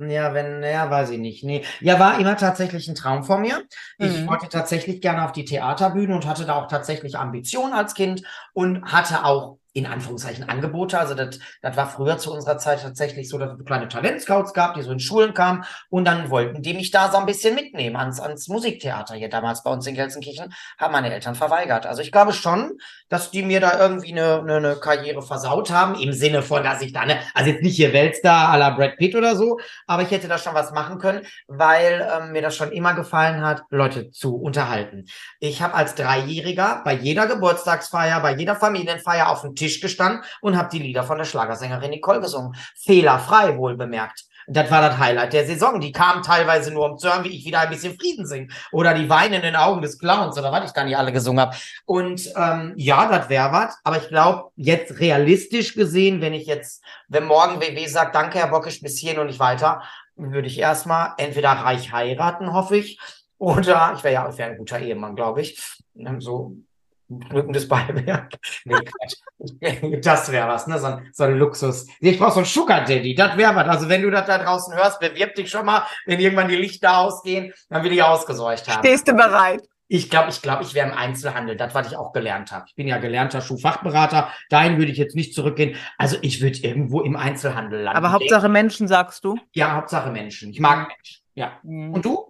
Ja, wenn, ja, weiß ich nicht. Nee. Ja, war immer tatsächlich ein Traum von mir. Ich Mhm. wollte tatsächlich gerne auf die Theaterbühne und hatte da auch tatsächlich Ambitionen als Kind und hatte auch in Anführungszeichen Angebote. Also das, das war früher zu unserer Zeit tatsächlich so, dass es kleine Talentscouts gab, die so in Schulen kamen und dann wollten die mich da so ein bisschen mitnehmen ans, ans Musiktheater hier damals bei uns in Gelsenkirchen, haben meine Eltern verweigert. Also ich glaube schon, dass die mir da irgendwie eine, eine, eine Karriere versaut haben, im Sinne von, dass ich da, ne, also jetzt nicht hier Weltstar à la Brad Pitt oder so, aber ich hätte da schon was machen können, weil ähm, mir das schon immer gefallen hat, Leute zu unterhalten. Ich habe als Dreijähriger bei jeder Geburtstagsfeier, bei jeder Familienfeier auf dem Tisch gestanden und habe die Lieder von der Schlagersängerin Nicole gesungen. Fehlerfrei wohl bemerkt. Das war das Highlight der Saison. Die kamen teilweise nur, um zu hören, wie ich wieder ein bisschen Frieden singe. Oder die weinenden Augen des Clowns oder was ich da nicht alle gesungen habe. Und ähm, ja, das wäre was. Aber ich glaube, jetzt realistisch gesehen, wenn ich jetzt, wenn morgen WW sagt, danke, Herr Bockisch, bis hierhin und nicht weiter, würde ich erstmal entweder reich heiraten, hoffe ich, oder ich wäre ja ich wär ein guter Ehemann, glaube ich. So drückendes Beiwerk. *laughs* Nee, Quatsch. Das wäre was, ne? So ein, so ein Luxus. Ich brauche so einen Sugar Daddy, das wäre was. Also wenn du das da draußen hörst, bewirb dich schon mal, wenn irgendwann die Lichter ausgehen, dann will ich ausgesorgt haben. Stehst du bereit? Ich glaube, ich glaube, ich wäre im Einzelhandel, das, was ich auch gelernt habe. Ich bin ja gelernter Schuhfachberater, dahin würde ich jetzt nicht zurückgehen. Also ich würde irgendwo im Einzelhandel landen. Aber Hauptsache Menschen, sagst du? Ja, Hauptsache Menschen. Ich mag Menschen. Ja. Mhm. Und du?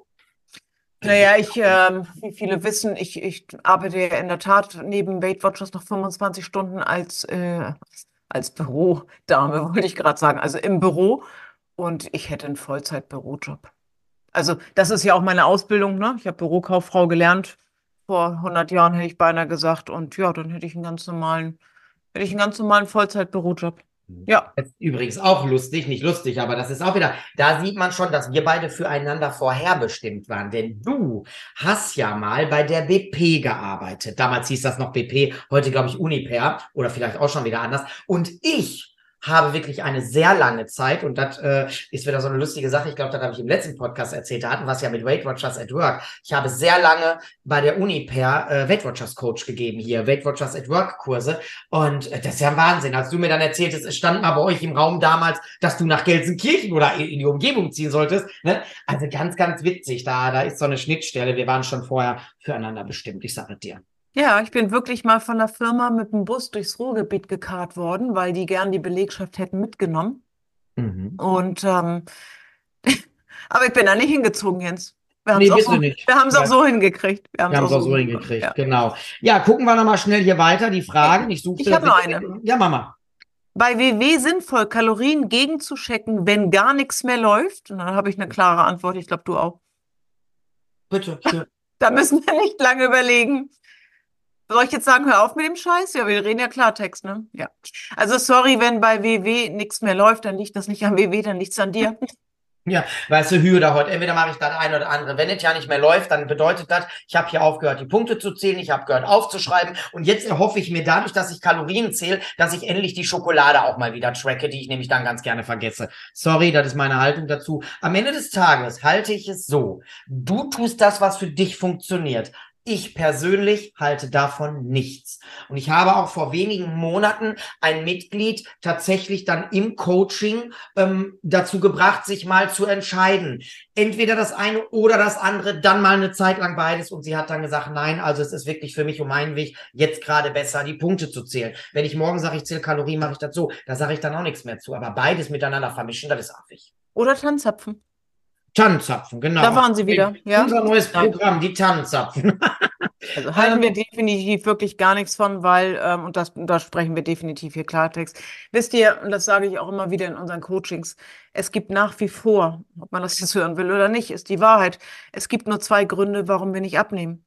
Naja, ich, ähm, wie viele wissen, ich, ich arbeite ja in der Tat neben Weight Watchers noch 25 Stunden als, äh, als Bürodame, *laughs* wollte ich gerade sagen, also im Büro. Und ich hätte einen Vollzeit-Bürojob. Also, das ist ja auch meine Ausbildung, ne? Ich habe Bürokauffrau gelernt. Vor 100 Jahren hätte ich beinahe gesagt. Und ja, dann hätte ich einen ganz normalen, hätte ich einen ganz normalen Vollzeit-Bürojob. Ja. Das ist übrigens auch lustig, nicht lustig, aber das ist auch wieder, da sieht man schon, dass wir beide füreinander vorherbestimmt waren. Denn du hast ja mal bei der BP gearbeitet. Damals hieß das noch BP, heute glaube ich Uniper oder vielleicht auch schon wieder anders. Und ich habe wirklich eine sehr lange Zeit, und das äh, ist wieder so eine lustige Sache, ich glaube, das habe ich im letzten Podcast erzählt, da hatten wir es ja mit Weight Watchers at Work. Ich habe sehr lange bei der Uniper äh, Weight Watchers Coach gegeben hier, Weight Watchers at Work Kurse. Und äh, das ist ja ein Wahnsinn. Als du mir dann erzähltest, es stand mal bei euch im Raum damals, dass du nach Gelsenkirchen oder in, in die Umgebung ziehen solltest. Ne? Also ganz, ganz witzig. Da, da ist so eine Schnittstelle. Wir waren schon vorher füreinander bestimmt, ich sage dir. Ja, ich bin wirklich mal von der Firma mit dem Bus durchs Ruhrgebiet gekarrt worden, weil die gern die Belegschaft hätten mitgenommen. Mhm. Und ähm, *laughs* aber ich bin da nicht hingezogen, Jens. Wir haben Nee, es auch, bist so, du nicht. wir haben's auch Ja. so hingekriegt. Wir haben Wir haben es auch so hingekriegt, hingekriegt, ja. genau. Ja, gucken wir nochmal schnell hier weiter, die Fragen. Ich suche Ich hab noch eine. Ja, Mama. Bei WW sinnvoll, Kalorien gegenzuchecken, wenn gar nichts mehr läuft? Und dann habe ich eine klare Antwort. Ich glaube, du auch. Bitte. Hier. *laughs* Da müssen wir nicht lange überlegen. Soll ich jetzt sagen, hör auf mit dem Scheiß? Ja, wir reden ja Klartext, ne? Ja. Also sorry, wenn bei WW nichts mehr läuft, dann liegt das nicht an WW, dann liegt es an dir. *laughs* Ja, weißt du, Hü oder heute, entweder mache ich das eine oder andere. Wenn es ja nicht mehr läuft, dann bedeutet das, ich habe hier aufgehört, die Punkte zu zählen, ich habe gehört aufzuschreiben und jetzt erhoffe ich mir dadurch, dass ich Kalorien zähle, dass ich endlich die Schokolade auch mal wieder tracke, die ich nämlich dann ganz gerne vergesse. Sorry, das ist meine Haltung dazu. Am Ende des Tages halte ich es so, du tust das, was für dich funktioniert. Ich persönlich halte davon nichts. Und ich habe auch vor wenigen Monaten ein Mitglied tatsächlich dann im Coaching ähm, dazu gebracht, sich mal zu entscheiden. Entweder das eine oder das andere, dann mal eine Zeit lang beides. Und sie hat dann gesagt, nein, also es ist wirklich für mich um meinen Weg jetzt gerade besser, die Punkte zu zählen. Wenn ich morgen sage, ich zähle Kalorien, mache ich das so. Da sage ich dann auch nichts mehr zu. Aber beides miteinander vermischen, das ist affig. Oder Tannenzapfen. Tannenzapfen, genau. Da waren sie wieder, ja. Unser neues. Programm, die Tannenzapfen. *laughs* Also halten wir definitiv wirklich gar nichts von, weil, ähm, und das, da sprechen wir definitiv hier Klartext. Wisst ihr, und das sage ich auch immer wieder in unseren Coachings, es gibt nach wie vor, ob man das jetzt hören will oder nicht, ist die Wahrheit. Es gibt nur zwei Gründe, warum wir nicht abnehmen.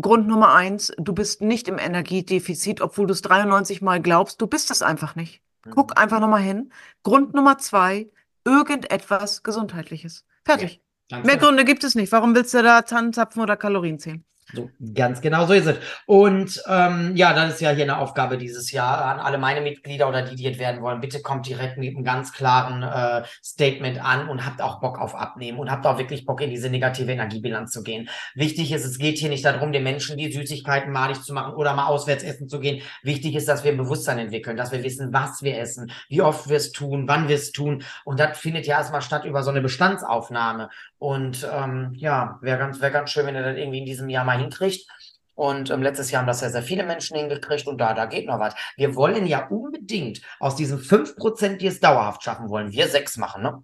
Grund Nummer eins, du bist nicht im Energiedefizit, obwohl du es 93 Mal glaubst, du bist es einfach nicht. Guck einfach nochmal hin. Grund Nummer zwei, irgendetwas Gesundheitliches. Fertig. Ganz Mehr. Gründe gibt es nicht. Warum willst du da Tannenzapfen oder Kalorien zählen? So, ganz genau so ist es. Und ähm, ja, das ist ja hier eine Aufgabe dieses Jahr an alle meine Mitglieder oder die, die jetzt werden wollen. Bitte kommt direkt mit einem ganz klaren äh, Statement an und habt auch Bock auf Abnehmen und habt auch wirklich Bock in diese negative Energiebilanz zu gehen. Wichtig ist, es geht hier nicht darum, den Menschen die Süßigkeiten malig zu machen oder mal auswärts essen zu gehen. Wichtig ist, dass wir ein Bewusstsein entwickeln, dass wir wissen, was wir essen, wie oft wir es tun, wann wir es tun. Und das findet ja erstmal statt über so eine Bestandsaufnahme. Und ähm, ja, wäre ganz, wäre ganz schön, wenn ihr das irgendwie in diesem Jahr mal hinkriegt. Und ähm, letztes Jahr haben das ja sehr viele Menschen hingekriegt und da, da geht noch was. Wir wollen ja unbedingt aus diesen 5%, die es dauerhaft schaffen wollen, wir sechs machen, ne?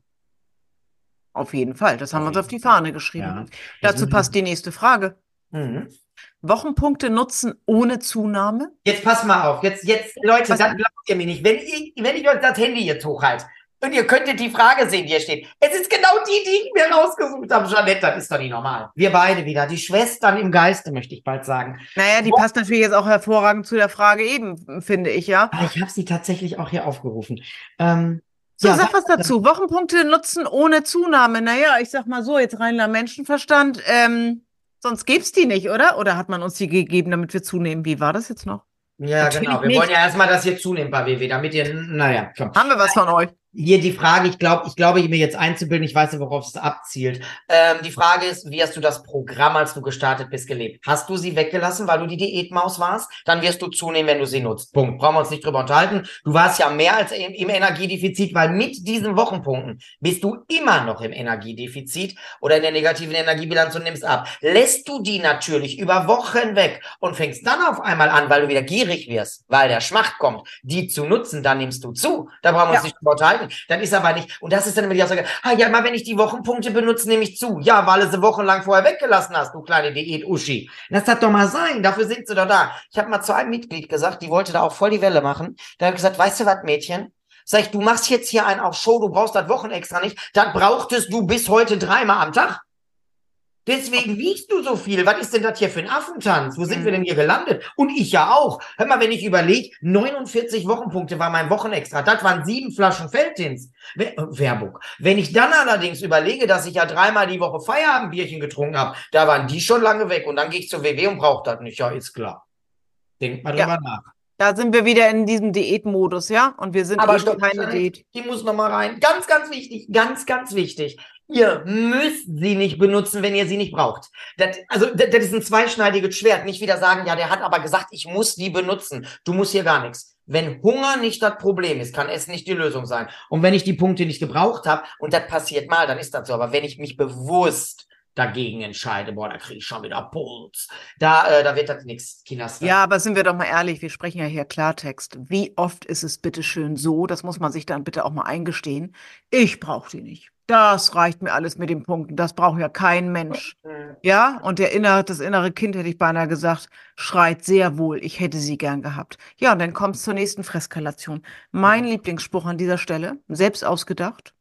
Auf jeden Fall. Das haben wir uns auf die. Fahne geschrieben. Ja. Dazu passt die nächste Frage. Mhm. Wochenpunkte nutzen ohne Zunahme? Jetzt pass mal auf. Jetzt, jetzt, Leute, Was denn? glaubt ihr mir nicht. Wenn ich, wenn ich euch das Handy jetzt hochhalte und ihr könntet die Frage sehen, die hier steht. Es ist genau die, die ich mir rausgesucht habe, Jeanette. Das ist doch nicht normal. Wir beide wieder. Die Schwestern im Geiste, möchte ich bald sagen. Naja, die passt natürlich jetzt auch hervorragend zu der Frage eben, finde ich, ja. Aber ich habe sie tatsächlich auch hier aufgerufen. Ähm, So, ja, sag was dazu. Wochenpunkte nutzen ohne Zunahme. Naja, ich sag mal so, jetzt reiner Menschenverstand. Ähm, sonst gäb's die nicht, oder? Oder hat man uns die gegeben, damit wir zunehmen? Wie war das jetzt noch? Ja, Natürlich genau. Wir nicht. wollen ja erstmal, dass ihr zunehmt bei WW, damit ihr, naja, komm. Haben wir was von euch? Hier die Frage, ich glaube, ich glaube, mir jetzt einzubilden, ich weiß nicht, worauf es abzielt. Ähm, die Frage ist, wie hast du das Programm, als du gestartet bist, gelebt? Hast du sie weggelassen, weil du die Diätmaus warst? Dann wirst du zunehmen, wenn du sie nutzt. Punkt. Brauchen wir uns nicht drüber unterhalten. Du warst ja mehr als im, im Energiedefizit, weil mit diesen Wochenpunkten bist du immer noch im Energiedefizit oder in der negativen Energiebilanz und nimmst ab. Lässt du die natürlich über Wochen weg und fängst dann auf einmal an, weil du wieder gierig wirst, weil der Schmacht kommt, die zu nutzen, dann nimmst du zu. Da brauchen wir uns Ja. nicht drüber unterhalten. Dann ist aber nicht, und das ist dann immer die Aussage, ah ja, mal wenn ich die Wochenpunkte benutze, nehme ich zu. Ja, weil du sie wochenlang vorher weggelassen hast, du kleine Diät-Uschi. Das doch mal sein, dafür sind sie doch da. Ich habe mal zu einem Mitglied gesagt, die wollte da auch voll die Welle machen. Da habe ich gesagt, weißt du was, Mädchen? Sag ich, du machst jetzt hier einen auf Show, du brauchst das Wochenextra nicht. Das brauchtest du bis heute dreimal am Tag. Deswegen wiegst du so viel. Was ist denn das hier für ein Affentanz? Wo sind Mhm. wir denn hier gelandet? Und ich ja auch. Hör mal, wenn ich überlege, 49 Wochenpunkte war mein Wochenextra. Das waren sieben Flaschen Feldins. We- äh, Werbung. Wenn ich dann allerdings überlege, dass ich ja dreimal die Woche Feierabendbierchen getrunken habe, da waren die schon lange weg. Und dann gehe ich zur WW und brauche das nicht. Ja, ist klar. Denkt mal Ja. drüber nach. Da sind wir wieder in diesem Diätmodus, ja? Und wir sind Aber stopp, keine Diät. Die muss noch mal rein. Ganz, ganz wichtig. Ganz, ganz wichtig. Ihr müsst sie nicht benutzen, wenn ihr sie nicht braucht. Das, also, das, das ist ein zweischneidiges Schwert. Nicht wieder sagen, ja, der hat aber gesagt, ich muss die benutzen. Du musst hier gar nichts. Wenn Hunger nicht das Problem ist, kann Essen nicht die Lösung sein. Und wenn ich die Punkte nicht gebraucht habe, und das passiert mal, dann ist das so. Aber wenn ich mich bewusst dagegen entscheide, boah, da kriege ich schon wieder Puls. Da, äh, da wird das nichts, Kinas. Ja, aber sind wir doch mal ehrlich, wir sprechen ja hier Klartext. Wie oft ist es bitte schön so, das muss man sich dann bitte auch mal eingestehen, ich brauche die nicht. Das reicht mir alles mit den Punkten. Das braucht ja kein Mensch. Ja, und der innere, das innere Kind, hätte ich beinahe gesagt, schreit sehr wohl, ich hätte sie gern gehabt. Ja, und dann kommt es zur nächsten Freskalation. Mein Lieblingsspruch an dieser Stelle, selbst ausgedacht.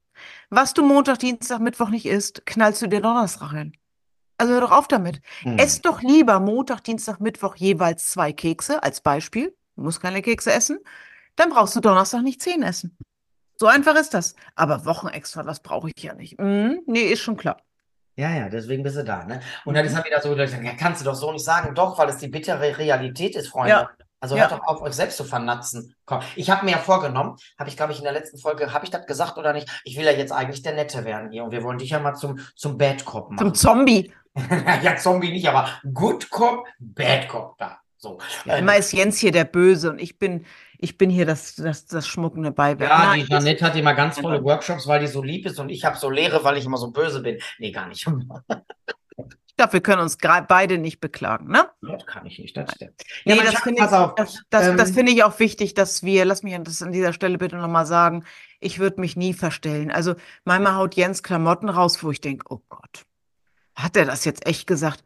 Was du Montag, Dienstag, Mittwoch nicht isst, knallst du dir Donnerstag rein. Also hör doch auf damit. Hm. Ess doch lieber Montag, Dienstag, Mittwoch jeweils zwei Kekse als Beispiel. Du musst keine Kekse essen. Dann brauchst du Donnerstag nicht zehn essen. So einfach ist das. Aber Wochenextra, das brauche ich ja nicht. Hm, nee, ist schon klar. Ja, ja, deswegen bist du da, ne? Und dann ist er wieder so, sage, ja, kannst du doch so nicht sagen. Doch, weil es die bittere Realität ist, Freunde. Ja. Also Ja. hört doch auf, euch selbst zu vernatzen. Komm, ich habe mir ja vorgenommen, habe ich, glaube ich, in der letzten Folge, habe ich das gesagt oder nicht? Ich will ja jetzt eigentlich der Nette werden hier und wir wollen dich ja mal zum, zum Bad Cop Zum machen. Zombie. *laughs* ja, Zombie nicht, aber Good Cop, Bad Cop da. So. Ja, Ähm, immer ist Jens hier der Böse und ich bin, ich bin hier das, das, das schmuckende Beiwerk. Ja, Nein, die Janette hat immer ganz tolle Workshops, weil die so lieb ist und ich habe so leere, weil ich immer so böse bin. Nee, gar nicht. ich glaube, wir können uns beide nicht beklagen, ne? Das kann ich nicht, das stimmt. Nee, mein das finde ich, das, das, das Ähm, finde ich auch wichtig, dass wir, lass mich das an dieser Stelle bitte nochmal sagen, ich würde mich nie verstellen. Also manchmal haut Jens Klamotten raus, wo ich denke, oh Gott, hat er das jetzt echt gesagt?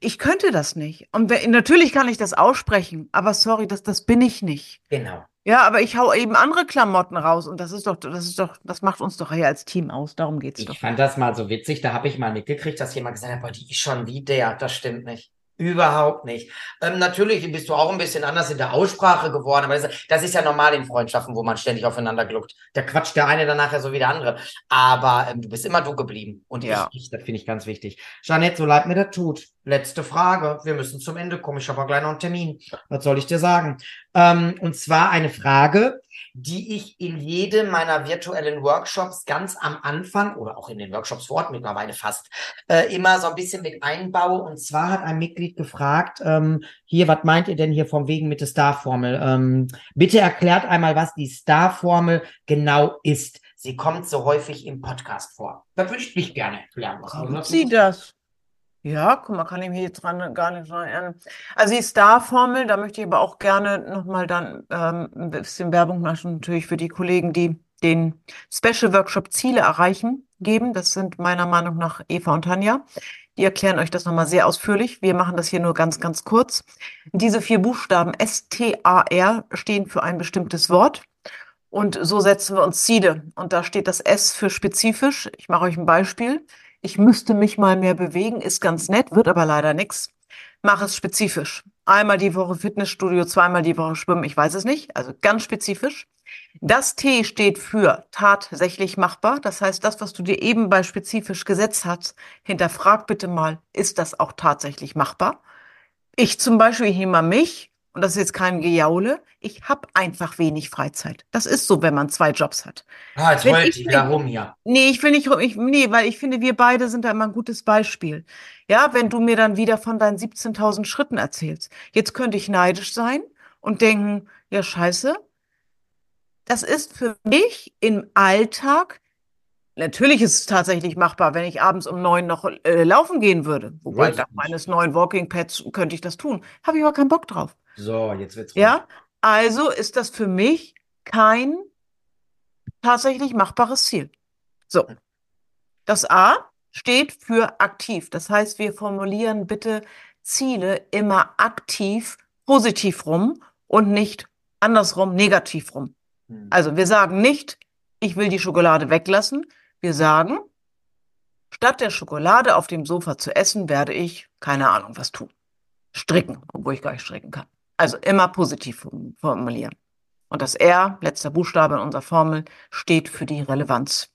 Ich könnte das nicht. Und natürlich kann ich das aussprechen, aber sorry, das, das bin ich nicht. Genau. Ja, aber ich hau eben andere Klamotten raus und das ist doch, das ist doch, das macht uns doch hier als Team aus. Darum geht's Ich doch. fand das mal so witzig, da habe ich mal mitgekriegt, dass jemand gesagt hat, boah, die ist schon wie der. Das stimmt nicht. Überhaupt nicht. Ähm, natürlich bist du auch ein bisschen anders in der Aussprache geworden, aber das, das ist ja normal in Freundschaften, wo man ständig aufeinander gluckt. Da quatscht der eine dann nachher so wie der andere. Aber ähm, du bist immer du geblieben. Und Ja. ich, ich, das finde ich ganz wichtig. Jeanette, so leid mir das tut. Letzte Frage. Wir müssen zum Ende kommen. Ich habe auch gleich noch einen Termin. Was soll ich dir sagen? Ähm, und zwar eine Frage, die ich in jedem meiner virtuellen Workshops ganz am Anfang oder auch in den Workshops vor Ort mittlerweile fast äh, immer so ein bisschen mit einbaue. Und zwar hat ein Mitglied gefragt, ähm, hier, was meint ihr denn hier vom wegen mit der Star-Formel? Ähm, bitte erklärt einmal, was die Star-Formel genau ist. Sie kommt so häufig im Podcast vor. Das würde ich nicht gerne erklären. Was sie das? Ja, guck mal, kann ich mich jetzt dran gar nicht dran erinnern. Also die Star-Formel, da möchte ich aber auch gerne nochmal dann ähm, ein bisschen Werbung machen, natürlich für die Kollegen, die den Special Workshop Ziele erreichen, geben. Das sind meiner Meinung nach Eva und Tanja. Die erklären euch das nochmal sehr ausführlich. Wir machen das hier nur ganz, ganz kurz. Diese vier Buchstaben S-T-A-R stehen für ein bestimmtes Wort. Und so setzen wir uns Ziele. Und da steht das S für spezifisch. Ich mache euch ein Beispiel. Ich müsste mich mal mehr bewegen, ist ganz nett, wird aber leider nichts. Mach es spezifisch. Einmal die Woche Fitnessstudio, zweimal die Woche Schwimmen, ich weiß es nicht. Also ganz spezifisch. Das T steht für tatsächlich machbar. Das heißt, das, was du dir eben bei spezifisch gesetzt hast, hinterfrag bitte mal, ist das auch tatsächlich machbar? Ich zum Beispiel, nehme mal mich, und das ist jetzt kein Gejaule, ich habe einfach wenig Freizeit. Das ist so, wenn man zwei Jobs hat. Ah, jetzt heult ich wieder rum hier. Nee, ich will nicht, rum- ich, nee, weil ich finde, wir beide sind da immer ein gutes Beispiel. Ja, wenn du mir dann wieder von deinen 17.000 Schritten erzählst. Jetzt könnte ich neidisch sein und denken, ja, scheiße. Das ist für mich im Alltag, natürlich ist es tatsächlich machbar, wenn ich abends um neun noch äh, laufen gehen würde. Wobei, dank meines neuen Walking Pads könnte ich das tun. Habe ich aber keinen Bock drauf. So, jetzt wird's Ja, also ist das für mich kein tatsächlich machbares Ziel. So. Das A steht für aktiv. Das heißt, wir formulieren bitte Ziele immer aktiv positiv rum und nicht andersrum negativ rum. Hm. Also wir sagen nicht, ich will die Schokolade weglassen. Wir sagen, statt der Schokolade auf dem Sofa zu essen, werde ich, keine Ahnung, was tun. Stricken, obwohl ich gar nicht stricken kann. Also immer positiv formulieren. Und das R, letzter Buchstabe in unserer Formel, steht für die Relevanz.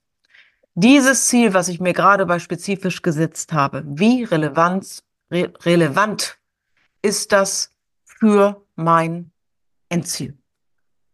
Dieses Ziel, was ich mir gerade bei spezifisch gesetzt habe, wie Relevanz, re relevant ist das für mein Endziel?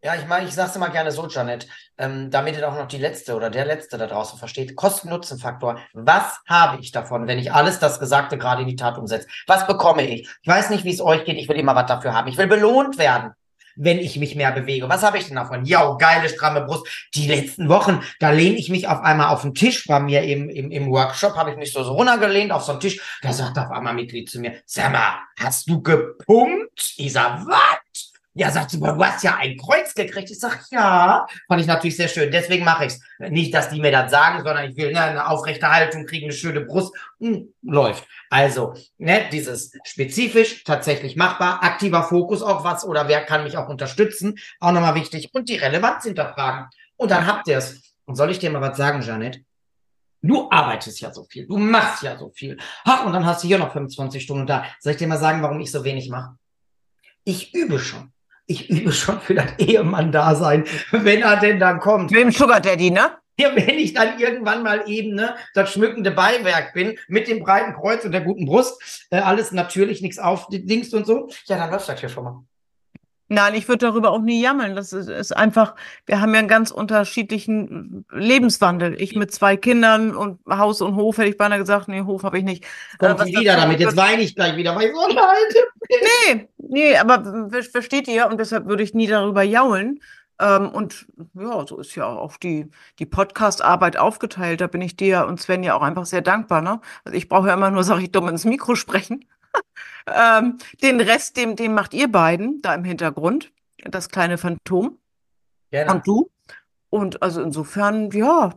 Ja, ich meine, ich sage es immer gerne so, Janet, ähm, damit ihr auch noch die Letzte oder der Letzte da draußen versteht. Kosten-Nutzen-Faktor. Was habe ich davon, wenn ich alles das Gesagte gerade in die Tat umsetze? Was bekomme ich? Ich weiß nicht, wie es euch geht. Ich will immer was dafür haben. Ich will belohnt werden, wenn ich mich mehr bewege. Was habe ich denn davon? Ja, geile, stramme Brust. Die letzten Wochen, da lehne ich mich auf einmal auf den Tisch bei mir im, im, im Workshop, habe ich mich so, so runtergelehnt auf so einen Tisch. Da sagt auf einmal ein Mitglied zu mir, sag mal, hast du gepumpt? Ich sag, was? Ja, sagt sie, du hast ja ein Kreuz gekriegt. Ich sag, ja. Fand ich natürlich sehr schön. Deswegen mache ich's. Nicht, dass die mir das sagen, sondern ich will ne, eine aufrechte Haltung kriegen, eine schöne Brust. Hm, läuft. Also, ne, dieses spezifisch, tatsächlich machbar, aktiver Fokus auf was oder wer kann mich auch unterstützen, auch nochmal wichtig. Und die Relevanz hinterfragen. Und dann habt ihr es. Und soll ich dir mal was sagen, Janet? Du arbeitest ja so viel, du machst ja so viel. Ach, und dann hast du hier noch 25 Stunden da. Soll ich dir mal sagen, warum ich so wenig mache? Ich übe schon. Ich übe schon für das Ehemann-Dasein, wenn er denn dann kommt. Mit dem Sugar Daddy, ne? Ja, wenn ich dann irgendwann mal eben ne, das schmückende Beiwerk bin, mit dem breiten Kreuz und der guten Brust, äh, alles natürlich, nichts auf, Dings und so, ja, dann läuft das hier schon mal. Nein, ich würde darüber auch nie jammern. Das ist, ist, einfach, wir haben ja einen ganz unterschiedlichen Lebenswandel. Ich mit zwei Kindern und Haus und Hof, hätte ich beinahe gesagt, nee, Hof habe ich nicht. Kommt äh, wieder damit, jetzt weine ich gleich wieder, weil ich so leide. Nee, nee, aber versteht ihr, und deshalb würde ich nie darüber jaulen. Ähm, und ja, so ist ja auch die, die Podcast-Arbeit aufgeteilt. Da bin ich dir und Sven ja auch einfach sehr dankbar. Ne? Also ich brauche ja immer nur, sag ich, dumm ins Mikro sprechen. *laughs* ähm, den Rest, dem, dem macht ihr beiden da im Hintergrund, das kleine Phantom. Genau. Und du. Und also insofern, ja,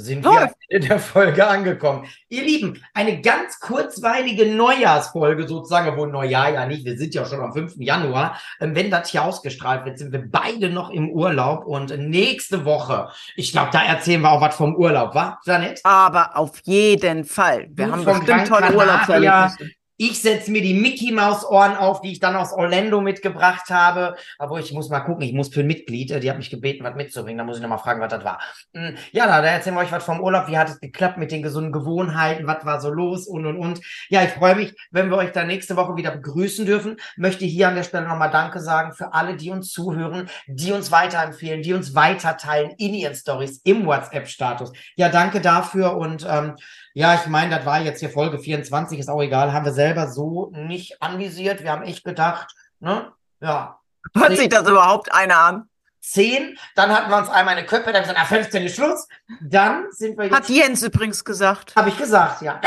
sind wir am Ende der Folge angekommen. Ihr Lieben, eine ganz kurzweilige Neujahrsfolge sozusagen, wo Neujahr ja nicht, wir sind ja schon am 5. Januar. Ähm, wenn das hier ausgestrahlt wird, sind wir beide noch im Urlaub und nächste Woche, ich glaube, da erzählen wir auch was vom Urlaub, wa, Janet? Aber auf jeden Fall. Wir du haben bestimmt tolle Urlaubserlebnisse. Ich setze mir die Mickey Maus Ohren auf, die ich dann aus Orlando mitgebracht habe. Aber ich muss mal gucken, ich muss für ein Mitglied, äh, die hat mich gebeten, was mitzubringen. Da muss ich nochmal fragen, was das war. Hm, ja, da, erzählen wir euch was vom Urlaub. Wie hat es geklappt mit den gesunden Gewohnheiten? Was war so los? Und, und, und. Ja, ich freue mich, wenn wir euch dann nächste Woche wieder begrüßen dürfen. Möchte hier an der Stelle nochmal Danke sagen für alle, die uns zuhören, die uns weiterempfehlen, die uns weiterteilen in ihren Stories im WhatsApp-Status. Ja, danke dafür und ähm, ja, ich meine, das war jetzt hier Folge 24, ist auch egal, haben wir selber so nicht anvisiert. Wir haben echt gedacht, ne? Ja. Hört sich das überhaupt einer an? Zehn, dann hatten wir uns einmal eine Köppe, dann gesagt, na, 15 ist Schluss. Dann sind wir jetzt. Hat Jens übrigens gesagt. Habe ich gesagt, ja.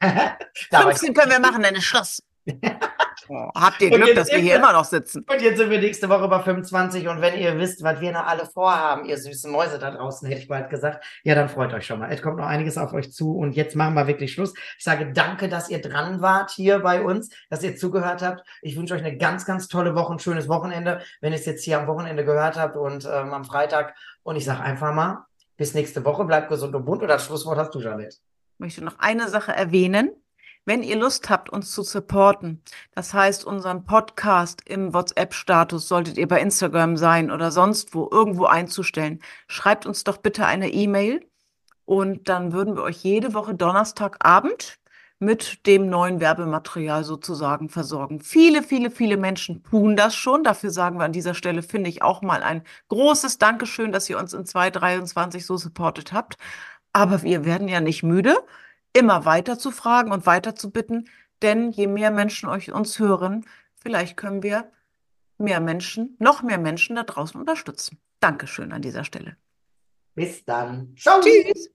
*laughs* *laughs* 15 können wir machen, dann ist Schluss. *laughs* Oh, habt ihr Glück, dass wir hier immer noch sitzen. Und jetzt sind wir nächste Woche bei 25 und wenn ihr wisst, was wir noch alle vorhaben, ihr süßen Mäuse da draußen, hätte ich bald gesagt, ja, dann freut euch schon mal. Es kommt noch einiges auf euch zu und jetzt machen wir wirklich Schluss. Ich sage danke, dass ihr dran wart hier bei uns, dass ihr zugehört habt. Ich wünsche euch eine ganz, ganz tolle Woche, ein schönes Wochenende, wenn ihr es jetzt hier am Wochenende gehört habt und ähm, am Freitag. Und ich sage einfach mal, bis nächste Woche, bleibt gesund und bunt. Und das Schlusswort hast du, Janet. Ich möchte noch eine Sache erwähnen. Wenn ihr Lust habt, uns zu supporten, das heißt unseren Podcast im WhatsApp-Status, solltet ihr bei Instagram sein oder sonst wo irgendwo einzustellen, schreibt uns doch bitte eine E-Mail und dann würden wir euch jede Woche Donnerstagabend mit dem neuen Werbematerial sozusagen versorgen. Viele, viele, viele Menschen tun das schon. Dafür sagen wir an dieser Stelle, finde ich auch mal ein großes Dankeschön, dass ihr uns in 2023 so supportet habt. Aber wir werden ja nicht müde immer weiter zu fragen und weiter zu bitten, denn je mehr Menschen euch uns hören, vielleicht können wir mehr Menschen, noch mehr Menschen da draußen unterstützen. Dankeschön an dieser Stelle. Bis dann. Ciao. Tschüss.